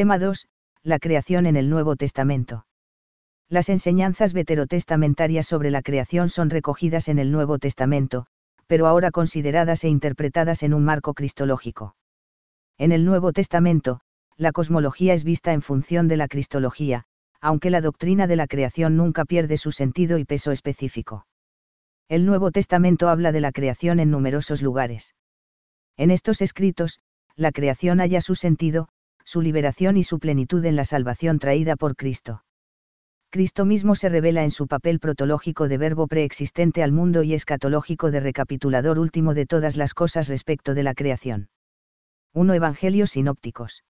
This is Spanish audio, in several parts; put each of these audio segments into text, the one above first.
Tema 2. La creación en el Nuevo Testamento. Las enseñanzas veterotestamentarias sobre la creación son recogidas en el Nuevo Testamento, pero ahora consideradas e interpretadas en un marco cristológico. En el Nuevo Testamento, la cosmología es vista en función de la cristología, aunque la doctrina de la creación nunca pierde su sentido y peso específico. El Nuevo Testamento habla de la creación en numerosos lugares. En estos escritos, la creación halla su sentido, su liberación y su plenitud en la salvación traída por Cristo. Cristo mismo se revela en su papel protológico de verbo preexistente al mundo y escatológico de recapitulador último de todas las cosas respecto de la creación. 1 Evangelios sinópticos.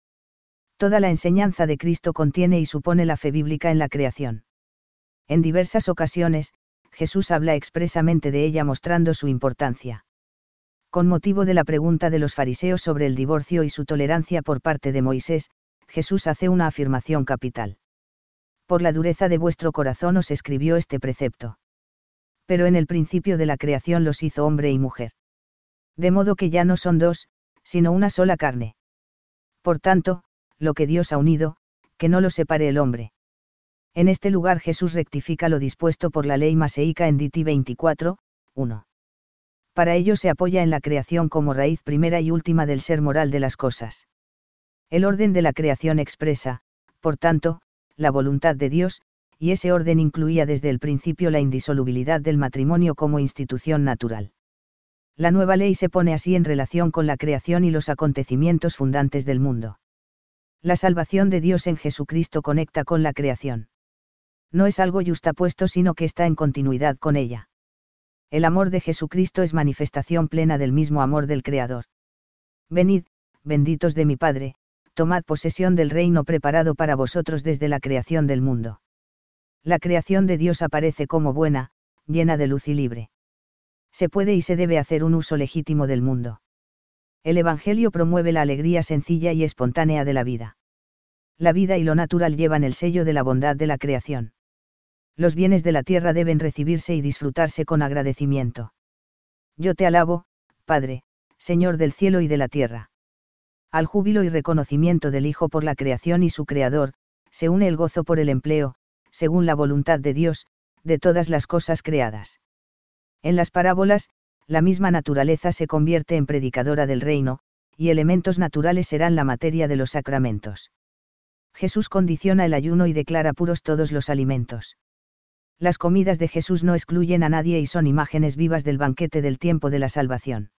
Toda la enseñanza de Cristo contiene y supone la fe bíblica en la creación. En diversas ocasiones, Jesús habla expresamente de ella mostrando su importancia. Con motivo de la pregunta de los fariseos sobre el divorcio y su tolerancia por parte de Moisés, Jesús hace una afirmación capital por la dureza de vuestro corazón os escribió este precepto. Pero en el principio de la creación los hizo hombre y mujer. De modo que ya no son dos, sino una sola carne. Por tanto, lo que Dios ha unido, que no lo separe el hombre. En este lugar Jesús rectifica lo dispuesto por la ley maseica en Diti 24, 1. Para ello se apoya en la creación como raíz primera y última del ser moral de las cosas. El orden de la creación expresa, por tanto, la voluntad de Dios, y ese orden incluía desde el principio la indisolubilidad del matrimonio como institución natural. La nueva ley se pone así en relación con la creación y los acontecimientos fundantes del mundo. La salvación de Dios en Jesucristo conecta con la creación. No es algo justapuesto sino que está en continuidad con ella. El amor de Jesucristo es manifestación plena del mismo amor del Creador. Venid, benditos de mi Padre, tomad posesión del reino preparado para vosotros desde la creación del mundo. La creación de Dios aparece como buena, llena de luz y libre. Se puede y se debe hacer un uso legítimo del mundo. El Evangelio promueve la alegría sencilla y espontánea de la vida. La vida y lo natural llevan el sello de la bondad de la creación. Los bienes de la tierra deben recibirse y disfrutarse con agradecimiento. Yo te alabo, Padre, Señor del cielo y de la tierra al júbilo y reconocimiento del Hijo por la creación y su Creador, se une el gozo por el empleo, según la voluntad de Dios, de todas las cosas creadas. En las parábolas, la misma naturaleza se convierte en predicadora del reino, y elementos naturales serán la materia de los sacramentos. Jesús condiciona el ayuno y declara puros todos los alimentos. Las comidas de Jesús no excluyen a nadie y son imágenes vivas del banquete del tiempo de la salvación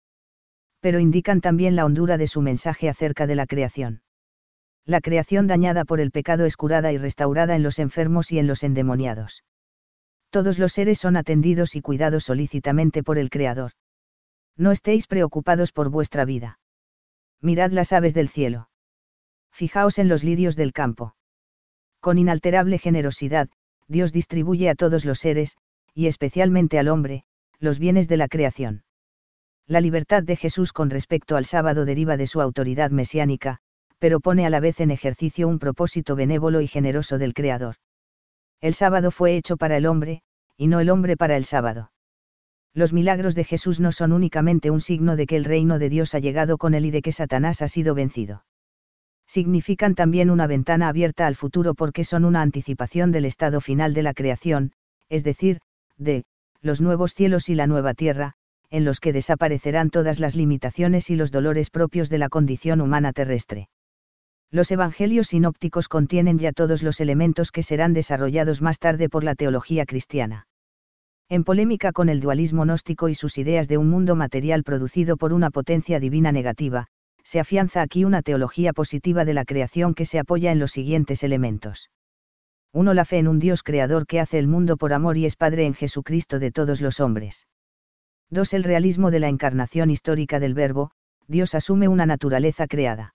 pero indican también la hondura de su mensaje acerca de la creación. La creación dañada por el pecado es curada y restaurada en los enfermos y en los endemoniados. Todos los seres son atendidos y cuidados solícitamente por el Creador. No estéis preocupados por vuestra vida. Mirad las aves del cielo. Fijaos en los lirios del campo. Con inalterable generosidad, Dios distribuye a todos los seres, y especialmente al hombre, los bienes de la creación. La libertad de Jesús con respecto al sábado deriva de su autoridad mesiánica, pero pone a la vez en ejercicio un propósito benévolo y generoso del Creador. El sábado fue hecho para el hombre, y no el hombre para el sábado. Los milagros de Jesús no son únicamente un signo de que el reino de Dios ha llegado con él y de que Satanás ha sido vencido. Significan también una ventana abierta al futuro porque son una anticipación del estado final de la creación, es decir, de, los nuevos cielos y la nueva tierra, en los que desaparecerán todas las limitaciones y los dolores propios de la condición humana terrestre. Los evangelios sinópticos contienen ya todos los elementos que serán desarrollados más tarde por la teología cristiana. En polémica con el dualismo gnóstico y sus ideas de un mundo material producido por una potencia divina negativa, se afianza aquí una teología positiva de la creación que se apoya en los siguientes elementos. 1. La fe en un Dios creador que hace el mundo por amor y es Padre en Jesucristo de todos los hombres. 2. El realismo de la encarnación histórica del Verbo, Dios asume una naturaleza creada.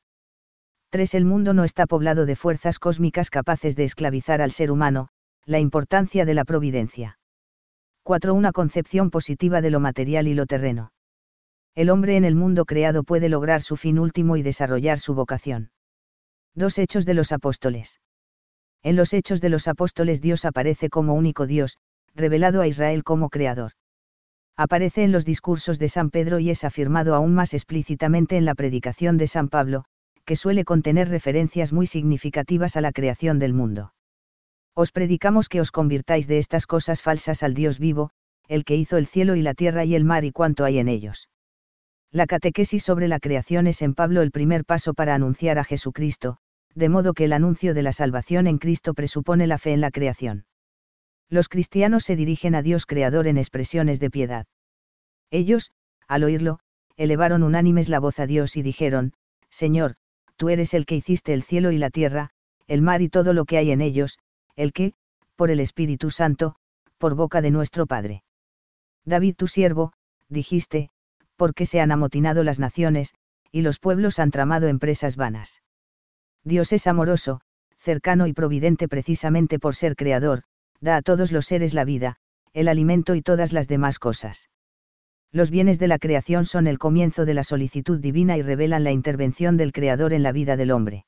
3. El mundo no está poblado de fuerzas cósmicas capaces de esclavizar al ser humano, la importancia de la providencia. 4. Una concepción positiva de lo material y lo terreno. El hombre en el mundo creado puede lograr su fin último y desarrollar su vocación. 2. Hechos de los apóstoles. En los hechos de los apóstoles Dios aparece como único Dios, revelado a Israel como creador aparece en los discursos de San Pedro y es afirmado aún más explícitamente en la predicación de San Pablo, que suele contener referencias muy significativas a la creación del mundo. Os predicamos que os convirtáis de estas cosas falsas al Dios vivo, el que hizo el cielo y la tierra y el mar y cuanto hay en ellos. La catequesis sobre la creación es en Pablo el primer paso para anunciar a Jesucristo, de modo que el anuncio de la salvación en Cristo presupone la fe en la creación. Los cristianos se dirigen a Dios Creador en expresiones de piedad. Ellos, al oírlo, elevaron unánimes la voz a Dios y dijeron, Señor, tú eres el que hiciste el cielo y la tierra, el mar y todo lo que hay en ellos, el que, por el Espíritu Santo, por boca de nuestro Padre. David tu siervo, dijiste, porque se han amotinado las naciones, y los pueblos han tramado empresas vanas. Dios es amoroso, cercano y providente precisamente por ser creador, da a todos los seres la vida, el alimento y todas las demás cosas. Los bienes de la creación son el comienzo de la solicitud divina y revelan la intervención del Creador en la vida del hombre.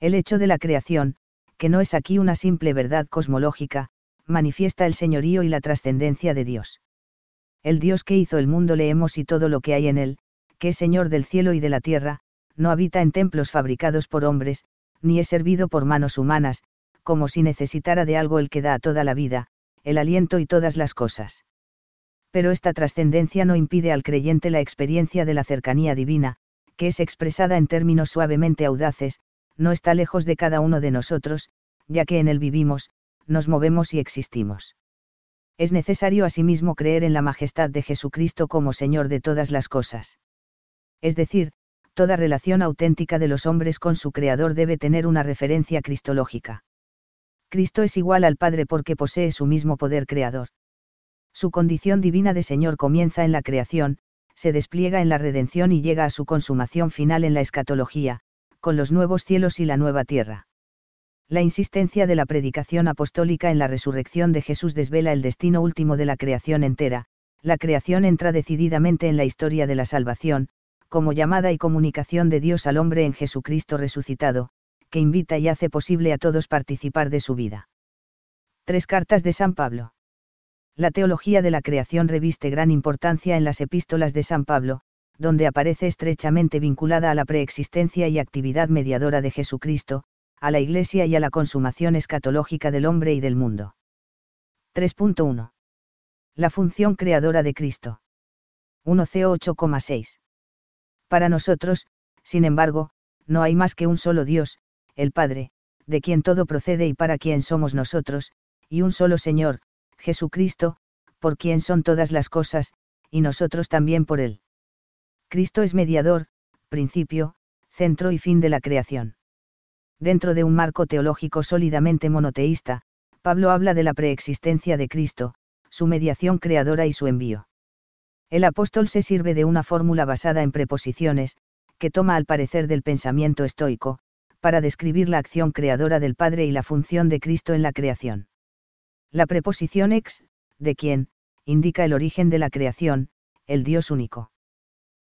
El hecho de la creación, que no es aquí una simple verdad cosmológica, manifiesta el señorío y la trascendencia de Dios. El Dios que hizo el mundo leemos y todo lo que hay en él, que es Señor del cielo y de la tierra, no habita en templos fabricados por hombres, ni es servido por manos humanas, como si necesitara de algo el que da a toda la vida, el aliento y todas las cosas. Pero esta trascendencia no impide al creyente la experiencia de la cercanía divina, que es expresada en términos suavemente audaces, no está lejos de cada uno de nosotros, ya que en él vivimos, nos movemos y existimos. Es necesario asimismo creer en la majestad de Jesucristo como Señor de todas las cosas. Es decir, toda relación auténtica de los hombres con su Creador debe tener una referencia cristológica. Cristo es igual al Padre porque posee su mismo poder creador. Su condición divina de Señor comienza en la creación, se despliega en la redención y llega a su consumación final en la escatología, con los nuevos cielos y la nueva tierra. La insistencia de la predicación apostólica en la resurrección de Jesús desvela el destino último de la creación entera, la creación entra decididamente en la historia de la salvación, como llamada y comunicación de Dios al hombre en Jesucristo resucitado, que invita y hace posible a todos participar de su vida. Tres cartas de San Pablo. La teología de la creación reviste gran importancia en las epístolas de San Pablo, donde aparece estrechamente vinculada a la preexistencia y actividad mediadora de Jesucristo, a la Iglesia y a la consumación escatológica del hombre y del mundo. 3.1. La función creadora de Cristo. 1C 8,6. Para nosotros, sin embargo, no hay más que un solo Dios, el Padre, de quien todo procede y para quien somos nosotros, y un solo Señor, Jesucristo, por quien son todas las cosas, y nosotros también por Él. Cristo es mediador, principio, centro y fin de la creación. Dentro de un marco teológico sólidamente monoteísta, Pablo habla de la preexistencia de Cristo, su mediación creadora y su envío. El apóstol se sirve de una fórmula basada en preposiciones, que toma al parecer del pensamiento estoico, para describir la acción creadora del Padre y la función de Cristo en la creación. La preposición ex, de quien, indica el origen de la creación, el Dios único.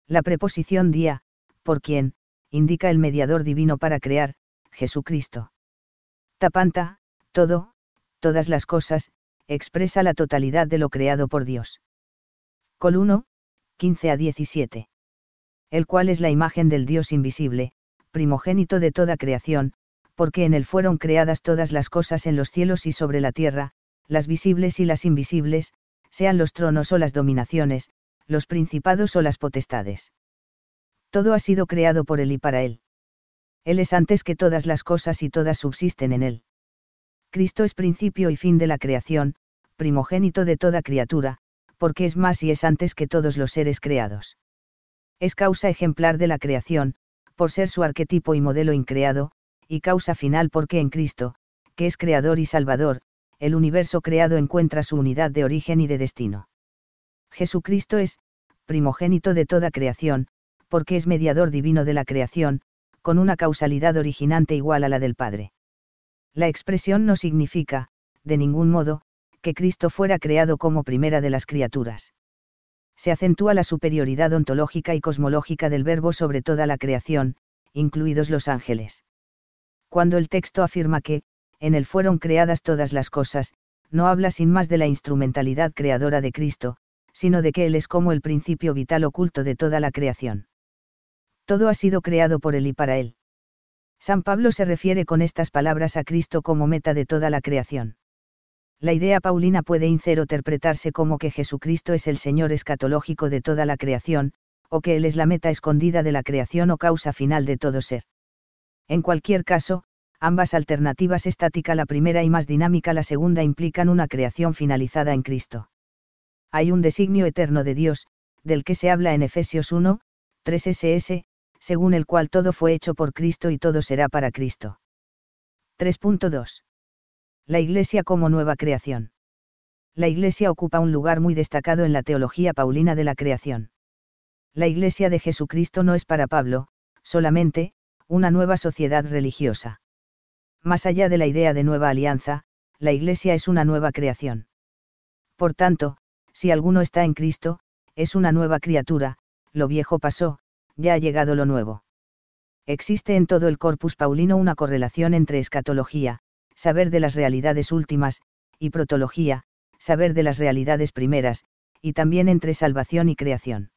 La preposición dia, por quien, indica el mediador divino para crear, Jesucristo. Tapanta, todo, todas las cosas, expresa la totalidad de lo creado por Dios. Col 1, 15 a 17. El cual es la imagen del Dios invisible, primogénito de toda creación, porque en él fueron creadas todas las cosas en los cielos y sobre la tierra, las visibles y las invisibles, sean los tronos o las dominaciones, los principados o las potestades. Todo ha sido creado por él y para él. Él es antes que todas las cosas y todas subsisten en él. Cristo es principio y fin de la creación, primogénito de toda criatura, porque es más y es antes que todos los seres creados. Es causa ejemplar de la creación, por ser su arquetipo y modelo increado, y causa final porque en Cristo, que es creador y salvador, el universo creado encuentra su unidad de origen y de destino. Jesucristo es, primogénito de toda creación, porque es mediador divino de la creación, con una causalidad originante igual a la del Padre. La expresión no significa, de ningún modo, que Cristo fuera creado como primera de las criaturas. Se acentúa la superioridad ontológica y cosmológica del verbo sobre toda la creación, incluidos los ángeles. Cuando el texto afirma que, en él fueron creadas todas las cosas, no habla sin más de la instrumentalidad creadora de Cristo, sino de que Él es como el principio vital oculto de toda la creación. Todo ha sido creado por Él y para Él. San Pablo se refiere con estas palabras a Cristo como meta de toda la creación. La idea paulina puede interpretarse como que Jesucristo es el Señor escatológico de toda la creación, o que Él es la meta escondida de la creación o causa final de todo ser. En cualquier caso, ambas alternativas estática la primera y más dinámica la segunda implican una creación finalizada en Cristo. Hay un designio eterno de Dios, del que se habla en Efesios 1, 3 ss, según el cual todo fue hecho por Cristo y todo será para Cristo. 3.2. La Iglesia como nueva creación. La Iglesia ocupa un lugar muy destacado en la teología paulina de la creación. La Iglesia de Jesucristo no es para Pablo, solamente, una nueva sociedad religiosa. Más allá de la idea de nueva alianza, la Iglesia es una nueva creación. Por tanto, si alguno está en Cristo, es una nueva criatura, lo viejo pasó, ya ha llegado lo nuevo. Existe en todo el corpus paulino una correlación entre escatología, saber de las realidades últimas, y protología, saber de las realidades primeras, y también entre salvación y creación.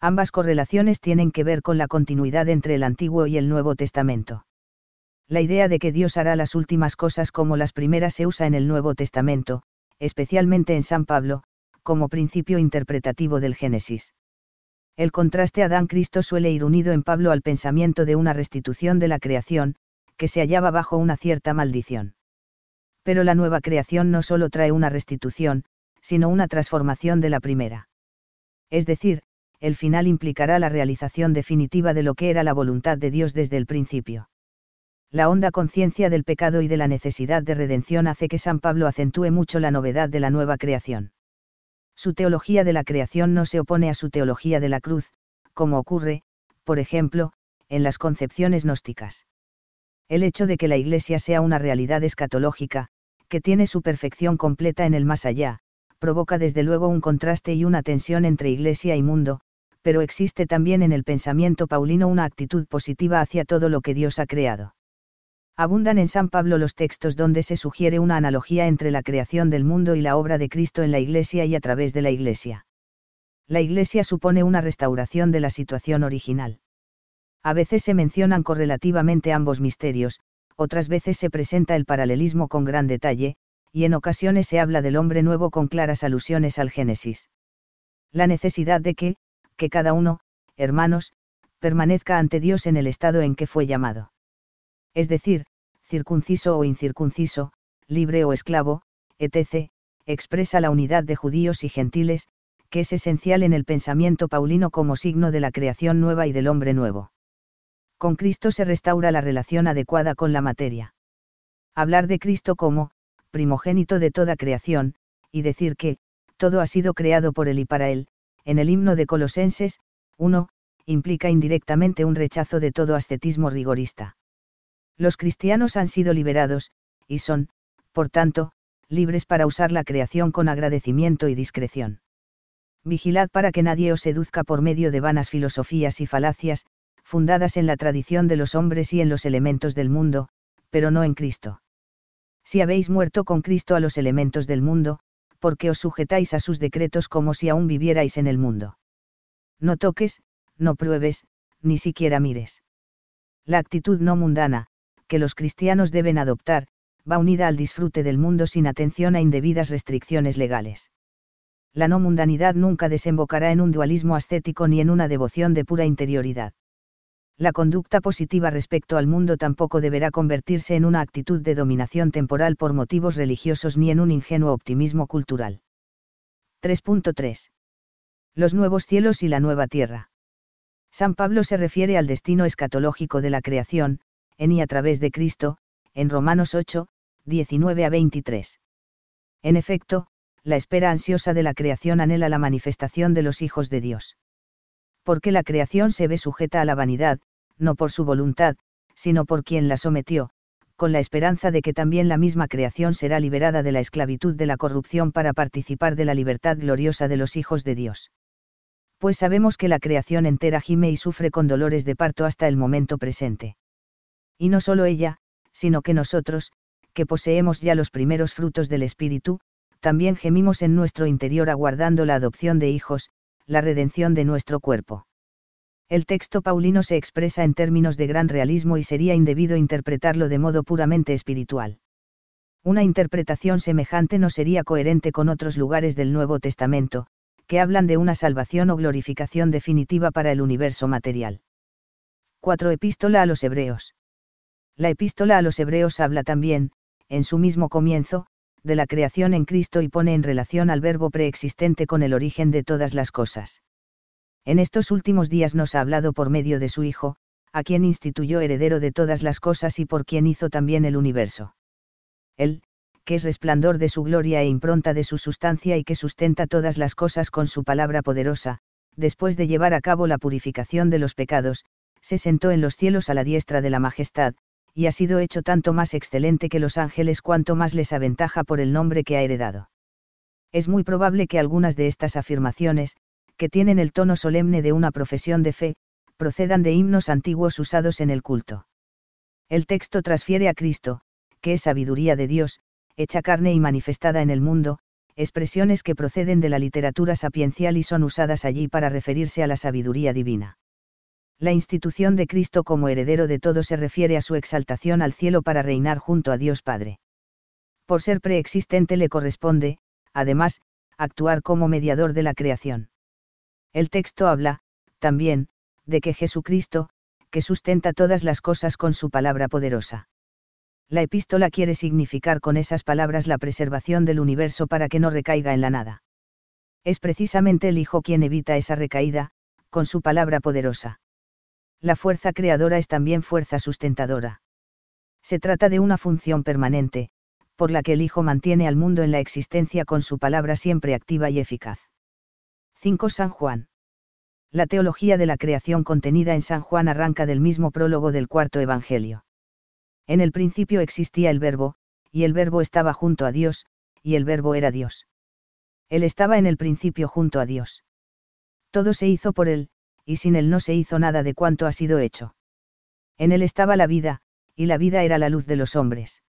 Ambas correlaciones tienen que ver con la continuidad entre el Antiguo y el Nuevo Testamento. La idea de que Dios hará las últimas cosas como las primeras se usa en el Nuevo Testamento, especialmente en San Pablo, como principio interpretativo del Génesis. El contraste Adán-Cristo suele ir unido en Pablo al pensamiento de una restitución de la creación, que se hallaba bajo una cierta maldición. Pero la nueva creación no solo trae una restitución, sino una transformación de la primera. Es decir, el final implicará la realización definitiva de lo que era la voluntad de Dios desde el principio. La honda conciencia del pecado y de la necesidad de redención hace que San Pablo acentúe mucho la novedad de la nueva creación. Su teología de la creación no se opone a su teología de la cruz, como ocurre, por ejemplo, en las concepciones gnósticas. El hecho de que la Iglesia sea una realidad escatológica, que tiene su perfección completa en el más allá, provoca desde luego un contraste y una tensión entre Iglesia y mundo, pero existe también en el pensamiento paulino una actitud positiva hacia todo lo que Dios ha creado. Abundan en San Pablo los textos donde se sugiere una analogía entre la creación del mundo y la obra de Cristo en la Iglesia y a través de la Iglesia. La Iglesia supone una restauración de la situación original. A veces se mencionan correlativamente ambos misterios, otras veces se presenta el paralelismo con gran detalle, y en ocasiones se habla del hombre nuevo con claras alusiones al Génesis. La necesidad de que, que cada uno, hermanos, permanezca ante Dios en el estado en que fue llamado es decir, circunciso o incircunciso, libre o esclavo, etc., expresa la unidad de judíos y gentiles, que es esencial en el pensamiento paulino como signo de la creación nueva y del hombre nuevo. Con Cristo se restaura la relación adecuada con la materia. Hablar de Cristo como, primogénito de toda creación, y decir que, todo ha sido creado por él y para él, en el himno de Colosenses, 1, implica indirectamente un rechazo de todo ascetismo rigorista. Los cristianos han sido liberados, y son, por tanto, libres para usar la creación con agradecimiento y discreción. Vigilad para que nadie os seduzca por medio de vanas filosofías y falacias, fundadas en la tradición de los hombres y en los elementos del mundo, pero no en Cristo. Si habéis muerto con Cristo a los elementos del mundo, porque os sujetáis a sus decretos como si aún vivierais en el mundo. No toques, no pruebes, ni siquiera mires. La actitud no mundana, que los cristianos deben adoptar, va unida al disfrute del mundo sin atención a indebidas restricciones legales. La no mundanidad nunca desembocará en un dualismo ascético ni en una devoción de pura interioridad. La conducta positiva respecto al mundo tampoco deberá convertirse en una actitud de dominación temporal por motivos religiosos ni en un ingenuo optimismo cultural. 3.3. Los nuevos cielos y la nueva tierra. San Pablo se refiere al destino escatológico de la creación, en y a través de Cristo, en Romanos 8, 19 a 23. En efecto, la espera ansiosa de la creación anhela la manifestación de los hijos de Dios. Porque la creación se ve sujeta a la vanidad, no por su voluntad, sino por quien la sometió, con la esperanza de que también la misma creación será liberada de la esclavitud de la corrupción para participar de la libertad gloriosa de los hijos de Dios. Pues sabemos que la creación entera gime y sufre con dolores de parto hasta el momento presente. Y no solo ella, sino que nosotros, que poseemos ya los primeros frutos del Espíritu, también gemimos en nuestro interior aguardando la adopción de hijos, la redención de nuestro cuerpo. El texto paulino se expresa en términos de gran realismo y sería indebido interpretarlo de modo puramente espiritual. Una interpretación semejante no sería coherente con otros lugares del Nuevo Testamento, que hablan de una salvación o glorificación definitiva para el universo material. 4. Epístola a los Hebreos. La epístola a los Hebreos habla también, en su mismo comienzo, de la creación en Cristo y pone en relación al verbo preexistente con el origen de todas las cosas. En estos últimos días nos ha hablado por medio de su Hijo, a quien instituyó heredero de todas las cosas y por quien hizo también el universo. Él, que es resplandor de su gloria e impronta de su sustancia y que sustenta todas las cosas con su palabra poderosa, después de llevar a cabo la purificación de los pecados, se sentó en los cielos a la diestra de la majestad, y ha sido hecho tanto más excelente que los ángeles cuanto más les aventaja por el nombre que ha heredado. Es muy probable que algunas de estas afirmaciones, que tienen el tono solemne de una profesión de fe, procedan de himnos antiguos usados en el culto. El texto transfiere a Cristo, que es sabiduría de Dios, hecha carne y manifestada en el mundo, expresiones que proceden de la literatura sapiencial y son usadas allí para referirse a la sabiduría divina. La institución de Cristo como heredero de todo se refiere a su exaltación al cielo para reinar junto a Dios Padre. Por ser preexistente le corresponde, además, actuar como mediador de la creación. El texto habla, también, de que Jesucristo, que sustenta todas las cosas con su palabra poderosa. La epístola quiere significar con esas palabras la preservación del universo para que no recaiga en la nada. Es precisamente el Hijo quien evita esa recaída, con su palabra poderosa. La fuerza creadora es también fuerza sustentadora. Se trata de una función permanente, por la que el Hijo mantiene al mundo en la existencia con su palabra siempre activa y eficaz. 5 San Juan. La teología de la creación contenida en San Juan arranca del mismo prólogo del cuarto Evangelio. En el principio existía el verbo, y el verbo estaba junto a Dios, y el verbo era Dios. Él estaba en el principio junto a Dios. Todo se hizo por él, y sin él no se hizo nada de cuanto ha sido hecho. En él estaba la vida, y la vida era la luz de los hombres.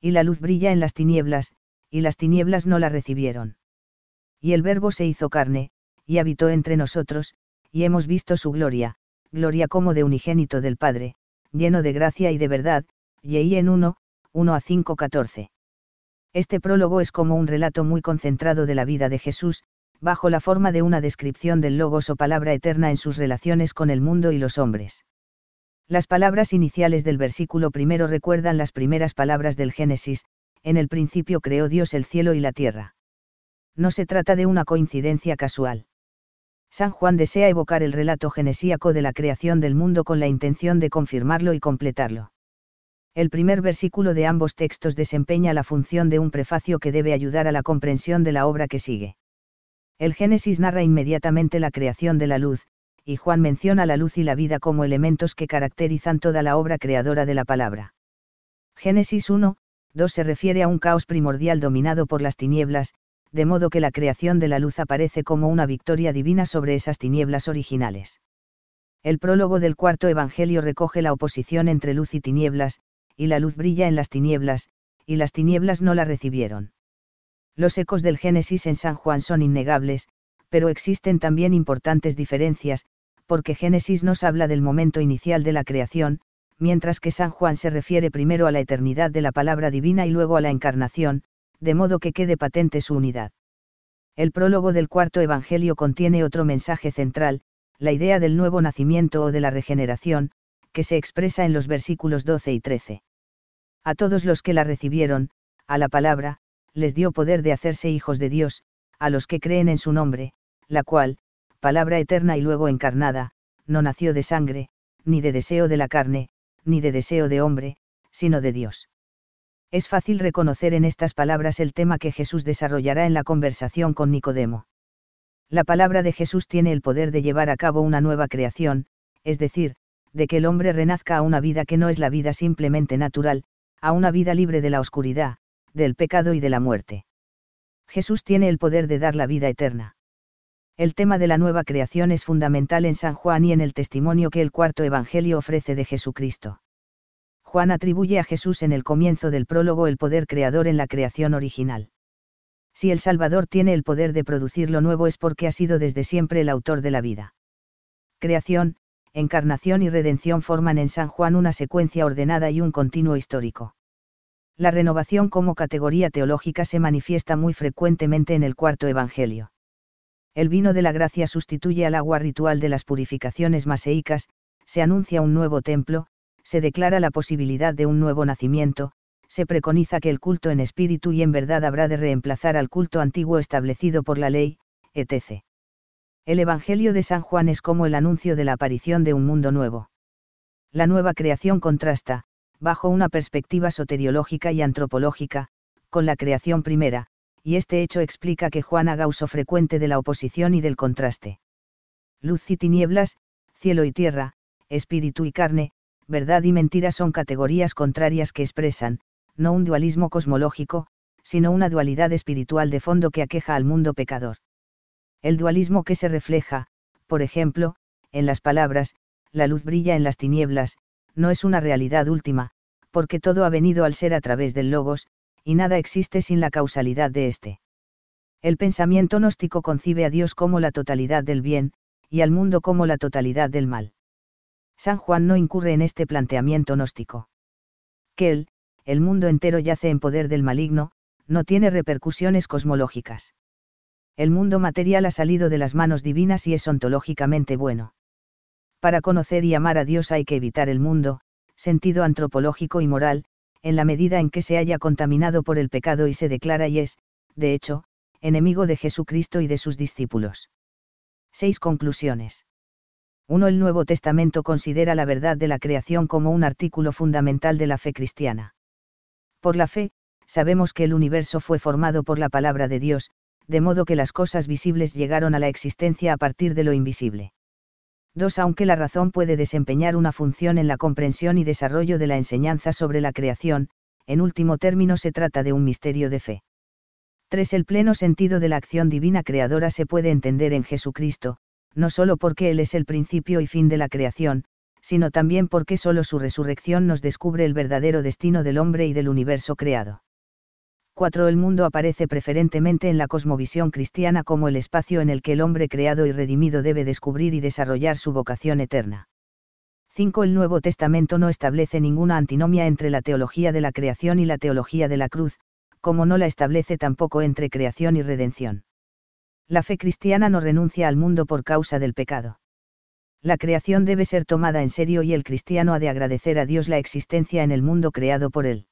Y la luz brilla en las tinieblas, y las tinieblas no la recibieron. Y el verbo se hizo carne, y habitó entre nosotros, y hemos visto su gloria, gloria como de unigénito del Padre, lleno de gracia y de verdad, y en 1, 1 a 5 14. Este prólogo es como un relato muy concentrado de la vida de Jesús, bajo la forma de una descripción del logos o palabra eterna en sus relaciones con el mundo y los hombres. Las palabras iniciales del versículo primero recuerdan las primeras palabras del Génesis, en el principio creó Dios el cielo y la tierra. No se trata de una coincidencia casual. San Juan desea evocar el relato genesíaco de la creación del mundo con la intención de confirmarlo y completarlo. El primer versículo de ambos textos desempeña la función de un prefacio que debe ayudar a la comprensión de la obra que sigue. El Génesis narra inmediatamente la creación de la luz, y Juan menciona la luz y la vida como elementos que caracterizan toda la obra creadora de la palabra. Génesis 1, 2 se refiere a un caos primordial dominado por las tinieblas, de modo que la creación de la luz aparece como una victoria divina sobre esas tinieblas originales. El prólogo del cuarto Evangelio recoge la oposición entre luz y tinieblas, y la luz brilla en las tinieblas, y las tinieblas no la recibieron. Los ecos del Génesis en San Juan son innegables, pero existen también importantes diferencias, porque Génesis nos habla del momento inicial de la creación, mientras que San Juan se refiere primero a la eternidad de la palabra divina y luego a la encarnación, de modo que quede patente su unidad. El prólogo del cuarto Evangelio contiene otro mensaje central, la idea del nuevo nacimiento o de la regeneración, que se expresa en los versículos 12 y 13. A todos los que la recibieron, a la palabra, les dio poder de hacerse hijos de Dios, a los que creen en su nombre, la cual, palabra eterna y luego encarnada, no nació de sangre, ni de deseo de la carne, ni de deseo de hombre, sino de Dios. Es fácil reconocer en estas palabras el tema que Jesús desarrollará en la conversación con Nicodemo. La palabra de Jesús tiene el poder de llevar a cabo una nueva creación, es decir, de que el hombre renazca a una vida que no es la vida simplemente natural, a una vida libre de la oscuridad, del pecado y de la muerte. Jesús tiene el poder de dar la vida eterna. El tema de la nueva creación es fundamental en San Juan y en el testimonio que el cuarto Evangelio ofrece de Jesucristo. Juan atribuye a Jesús en el comienzo del prólogo el poder creador en la creación original. Si el Salvador tiene el poder de producir lo nuevo es porque ha sido desde siempre el autor de la vida. Creación, encarnación y redención forman en San Juan una secuencia ordenada y un continuo histórico. La renovación como categoría teológica se manifiesta muy frecuentemente en el cuarto Evangelio. El vino de la gracia sustituye al agua ritual de las purificaciones maseicas, se anuncia un nuevo templo, se declara la posibilidad de un nuevo nacimiento, se preconiza que el culto en espíritu y en verdad habrá de reemplazar al culto antiguo establecido por la ley, etc. El Evangelio de San Juan es como el anuncio de la aparición de un mundo nuevo. La nueva creación contrasta, bajo una perspectiva soteriológica y antropológica, con la creación primera, y este hecho explica que Juan haga uso frecuente de la oposición y del contraste. Luz y tinieblas, cielo y tierra, espíritu y carne, verdad y mentira son categorías contrarias que expresan, no un dualismo cosmológico, sino una dualidad espiritual de fondo que aqueja al mundo pecador. El dualismo que se refleja, por ejemplo, en las palabras, la luz brilla en las tinieblas, no es una realidad última, porque todo ha venido al ser a través del logos, y nada existe sin la causalidad de éste. El pensamiento gnóstico concibe a Dios como la totalidad del bien, y al mundo como la totalidad del mal. San Juan no incurre en este planteamiento gnóstico. Que él, el mundo entero yace en poder del maligno, no tiene repercusiones cosmológicas. El mundo material ha salido de las manos divinas y es ontológicamente bueno. Para conocer y amar a Dios hay que evitar el mundo, sentido antropológico y moral, en la medida en que se haya contaminado por el pecado y se declara y es, de hecho, enemigo de Jesucristo y de sus discípulos. 6 conclusiones. 1. El Nuevo Testamento considera la verdad de la creación como un artículo fundamental de la fe cristiana. Por la fe, sabemos que el universo fue formado por la palabra de Dios, de modo que las cosas visibles llegaron a la existencia a partir de lo invisible. 2. Aunque la razón puede desempeñar una función en la comprensión y desarrollo de la enseñanza sobre la creación, en último término se trata de un misterio de fe. 3. El pleno sentido de la acción divina creadora se puede entender en Jesucristo, no solo porque Él es el principio y fin de la creación, sino también porque solo su resurrección nos descubre el verdadero destino del hombre y del universo creado. 4. El mundo aparece preferentemente en la cosmovisión cristiana como el espacio en el que el hombre creado y redimido debe descubrir y desarrollar su vocación eterna. 5. El Nuevo Testamento no establece ninguna antinomia entre la teología de la creación y la teología de la cruz, como no la establece tampoco entre creación y redención. La fe cristiana no renuncia al mundo por causa del pecado. La creación debe ser tomada en serio y el cristiano ha de agradecer a Dios la existencia en el mundo creado por él.